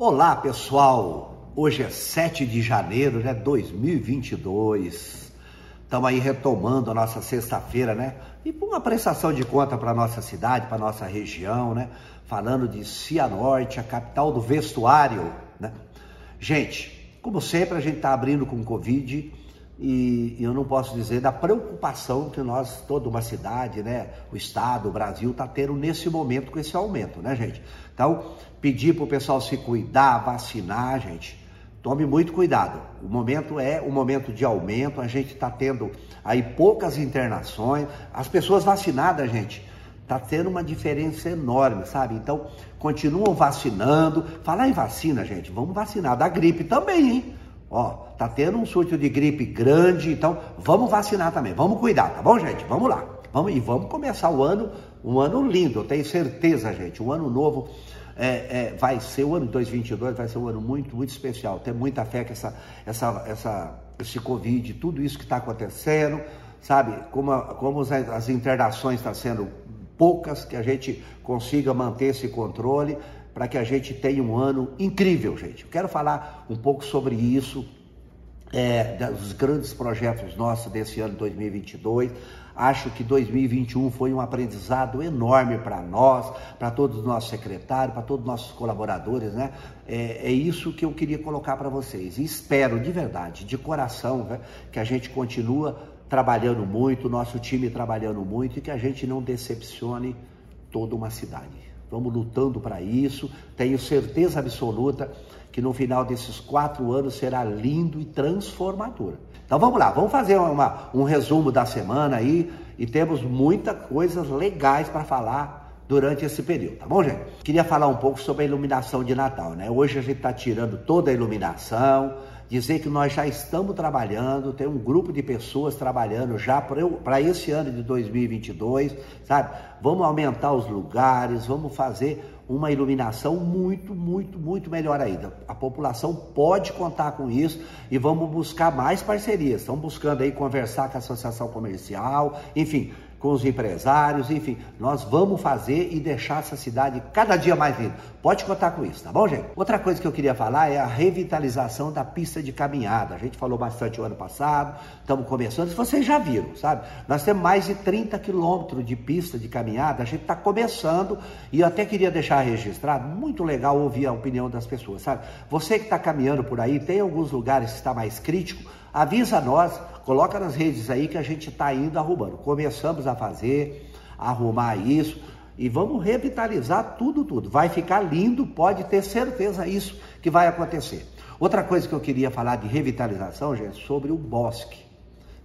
Olá, pessoal. Hoje é 7 de janeiro, né, 2022. Estamos aí retomando a nossa sexta-feira, né? E com uma prestação de conta para nossa cidade, para nossa região, né? Falando de Cianorte, a capital do vestuário, né? Gente, como sempre, a gente está abrindo com Covid e eu não posso dizer da preocupação que nós, toda uma cidade, né, o estado, o Brasil está tendo nesse momento com esse aumento, né, gente? Então, pedir para o pessoal se cuidar, vacinar, gente. Tome muito cuidado. O momento é um momento de aumento, a gente está tendo aí poucas internações, as pessoas vacinadas, gente, está tendo uma diferença enorme, sabe? Então, continuam vacinando. Falar em vacina, gente, vamos vacinar da gripe também, hein? Ó, tá tendo um surto de gripe grande, então vamos vacinar também, vamos cuidar, tá bom, gente? Vamos lá. Vamos e vamos começar o ano, um ano lindo, eu tenho certeza, gente. Um ano novo é, é, vai ser o ano de 2022, vai ser um ano muito, muito especial. Tenho muita fé que essa, essa, essa, esse Covid, tudo isso que está acontecendo, sabe? Como, como as, as internações estão sendo poucas, que a gente consiga manter esse controle para que a gente tenha um ano incrível, gente. Eu quero falar um pouco sobre isso, é, dos grandes projetos nossos desse ano 2022. Acho que 2021 foi um aprendizado enorme para nós, para todos os nossos secretários, para todos os nossos colaboradores, né? É, é isso que eu queria colocar para vocês. E espero de verdade, de coração, né, que a gente continua trabalhando muito, nosso time trabalhando muito e que a gente não decepcione toda uma cidade. Vamos lutando para isso. Tenho certeza absoluta que no final desses quatro anos será lindo e transformador. Então vamos lá, vamos fazer uma, um resumo da semana aí e temos muitas coisas legais para falar durante esse período, tá bom, gente? Queria falar um pouco sobre a iluminação de Natal, né? Hoje a gente está tirando toda a iluminação, dizer que nós já estamos trabalhando, tem um grupo de pessoas trabalhando já para esse ano de 2022, sabe? Vamos aumentar os lugares, vamos fazer uma iluminação muito, muito, muito melhor ainda. A população pode contar com isso e vamos buscar mais parcerias. Estamos buscando aí conversar com a associação comercial, enfim, com os empresários, enfim, nós vamos fazer e deixar essa cidade cada dia mais linda. Pode contar com isso, tá bom, gente? Outra coisa que eu queria falar é a revitalização da pista de caminhada. A gente falou bastante o ano passado, estamos começando, vocês já viram, sabe? Nós temos mais de 30 quilômetros de pista de caminhada, a gente está começando e eu até queria deixar registrado, muito legal ouvir a opinião das pessoas, sabe? Você que está caminhando por aí, tem alguns lugares que está mais crítico, avisa nós, coloca nas redes aí que a gente está indo arrumando. Começamos a fazer, arrumar isso e vamos revitalizar tudo, tudo. Vai ficar lindo, pode ter certeza isso que vai acontecer. Outra coisa que eu queria falar de revitalização, gente, sobre o bosque,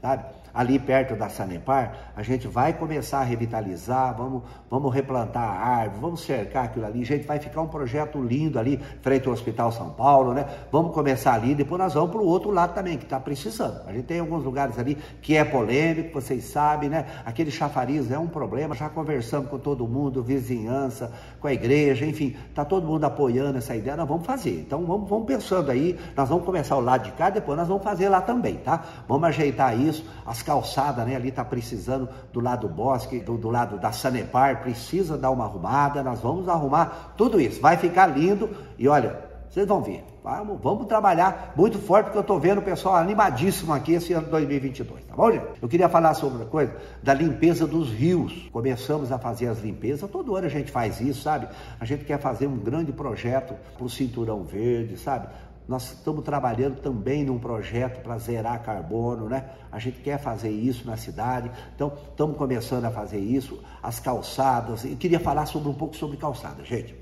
sabe? Ali perto da Sanepar, a gente vai começar a revitalizar, vamos, vamos replantar a árvore, vamos cercar aquilo ali, gente vai ficar um projeto lindo ali, frente ao Hospital São Paulo, né? Vamos começar ali, depois nós vamos para o outro lado também, que está precisando. A gente tem alguns lugares ali que é polêmico, vocês sabem, né? Aquele chafariz é um problema, já conversamos com todo mundo, vizinhança, com a igreja, enfim, está todo mundo apoiando essa ideia, nós vamos fazer. Então vamos, vamos pensando aí, nós vamos começar o lado de cá, depois nós vamos fazer lá também, tá? Vamos ajeitar isso, as calçadas, né? Ali está precisando do lado do bosque, do, do, lado da Sanepar, precisa dar uma arrumada. Nós vamos arrumar tudo isso. Vai ficar lindo e olha, vocês vão ver. Vamos, vamos trabalhar muito forte, porque eu estou vendo o pessoal animadíssimo aqui esse ano 2022, tá bom, gente? Eu queria falar sobre a coisa da limpeza dos rios. Começamos a fazer as limpezas, todo ano a gente faz isso, sabe? A gente quer fazer um grande projeto para o Cinturão Verde, sabe? Nós estamos trabalhando também num projeto para zerar carbono, né? A gente quer fazer isso na cidade, então estamos começando a fazer isso. As calçadas, e queria falar sobre um pouco sobre calçada, gente.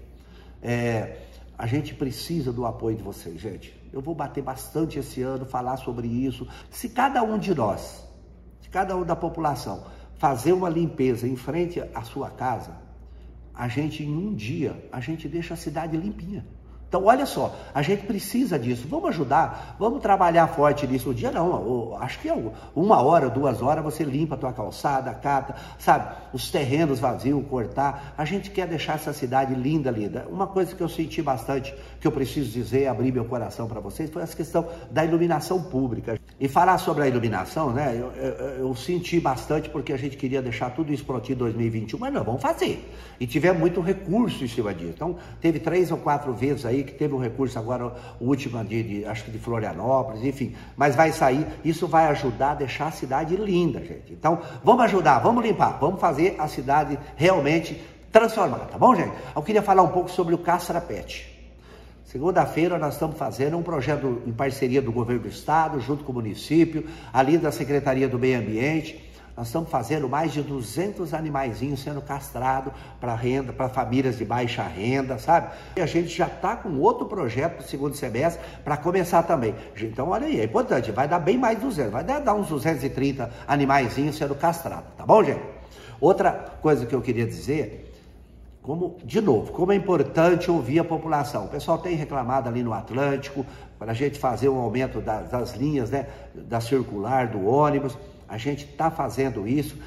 É, a gente precisa do apoio de vocês, gente. Eu vou bater bastante esse ano, falar sobre isso. Se cada um de nós, se cada um da população, fazer uma limpeza em frente à sua casa, a gente em um dia, a gente deixa a cidade limpinha. Então, olha só, a gente precisa disso. Vamos ajudar, vamos trabalhar forte nisso. Um dia não, acho que é uma hora, duas horas você limpa a tua calçada, cata, sabe? Os terrenos vazios, cortar. A gente quer deixar essa cidade linda, linda. Uma coisa que eu senti bastante, que eu preciso dizer, abrir meu coração para vocês, foi essa questão da iluminação pública. E falar sobre a iluminação, né? Eu, eu, eu, senti bastante porque a gente queria deixar tudo isso pronto em 2021, mas não, vamos fazer. E tivemos muito recurso em cima disso. Então, teve três ou quatro vezes aí que teve um recurso agora, o último de, de, acho que de Florianópolis, enfim. Mas vai sair, isso vai ajudar a deixar a cidade linda, gente. Então, vamos ajudar, vamos limpar, vamos fazer a cidade realmente transformada, tá bom, gente? Eu queria falar um pouco sobre o Castra Pet. Segunda-feira nós estamos fazendo um projeto em parceria do governo do estado, junto com o município, ali da Secretaria do Meio Ambiente. Nós estamos fazendo mais de 200 animaizinhos sendo castrados para renda, para famílias de baixa renda, sabe? E a gente já está com outro projeto para segundo semestre para começar também. Então, olha aí, é importante, vai dar bem mais de 200, vai dar uns 230 animaizinhos sendo castrados, tá bom, gente? Outra coisa que eu queria dizer como, de novo, como é importante ouvir a população. O pessoal tem reclamado ali no Atlântico, para a gente fazer um aumento das, das linhas, né, da circular, do ônibus. A gente está fazendo isso.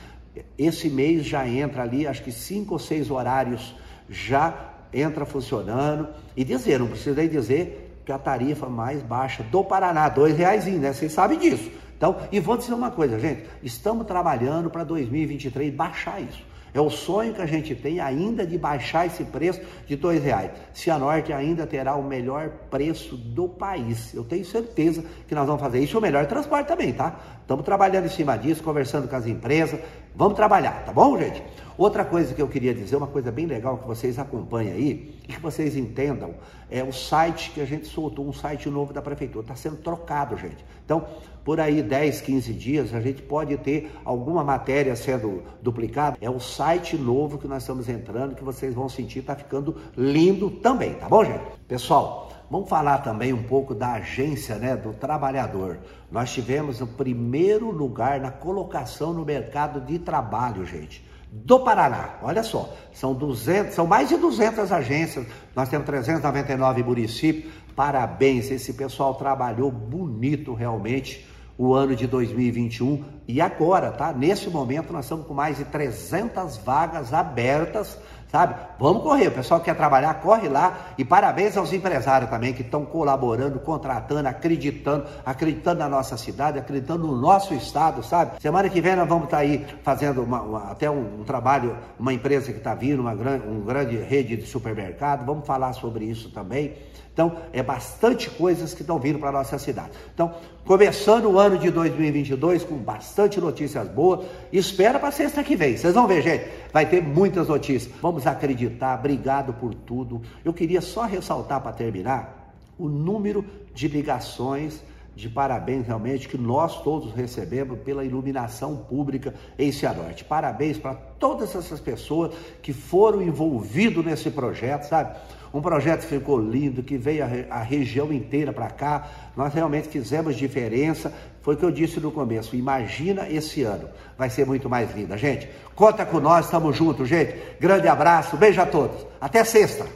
Esse mês já entra ali, acho que cinco ou seis horários já entra funcionando. E dizer, não precisa nem dizer que a tarifa mais baixa do Paraná, dois reais, né? Vocês sabem disso. Então, e vou dizer uma coisa, gente, estamos trabalhando para 2023 baixar isso. É o sonho que a gente tem ainda de baixar esse preço de dois reais. Cianorte ainda terá o melhor preço do país. Eu tenho certeza que nós vamos fazer isso. O melhor transporte também, tá? Estamos trabalhando em cima disso, conversando com as empresas. Vamos trabalhar, tá bom, gente? Outra coisa que eu queria dizer, uma coisa bem legal que vocês acompanhem aí e que vocês entendam, é o site que a gente soltou, um site novo da prefeitura. Está sendo trocado, gente. Então, por aí 10, 15 dias, a gente pode ter alguma matéria sendo duplicada. É o site novo que nós estamos entrando, que vocês vão sentir, está ficando lindo também, tá bom, gente? Pessoal, Vamos falar também um pouco da agência né, do trabalhador. Nós tivemos o primeiro lugar na colocação no mercado de trabalho, gente, do Paraná. Olha só, são 200, são mais de 200 agências. Nós temos 399 municípios. Parabéns, esse pessoal trabalhou bonito realmente o ano de 2021 e agora, tá? Nesse momento nós estamos com mais de 300 vagas abertas sabe? Vamos correr, o pessoal que quer trabalhar, corre lá. E parabéns aos empresários também que estão colaborando, contratando, acreditando, acreditando na nossa cidade, acreditando no nosso estado, sabe? Semana que vem nós vamos estar tá aí fazendo uma, uma, até um, um, trabalho, uma empresa que está vindo, uma grande, um grande rede de supermercado, vamos falar sobre isso também. Então, é bastante coisas que estão vindo para nossa cidade. Então, começando o ano de 2022 com bastante notícias boas, espera para sexta que vem. Vocês vão ver, gente, vai ter muitas notícias. Vamos acreditar, obrigado por tudo. Eu queria só ressaltar para terminar o número de ligações de parabéns realmente que nós todos recebemos pela iluminação pública em Cianorte. Parabéns para todas essas pessoas que foram envolvidas nesse projeto, sabe? Um projeto que ficou lindo, que veio a, a região inteira para cá. Nós realmente fizemos diferença. Foi o que eu disse no começo. Imagina esse ano. Vai ser muito mais linda. Gente, conta com nós, estamos juntos, gente. Grande abraço, beijo a todos. Até sexta.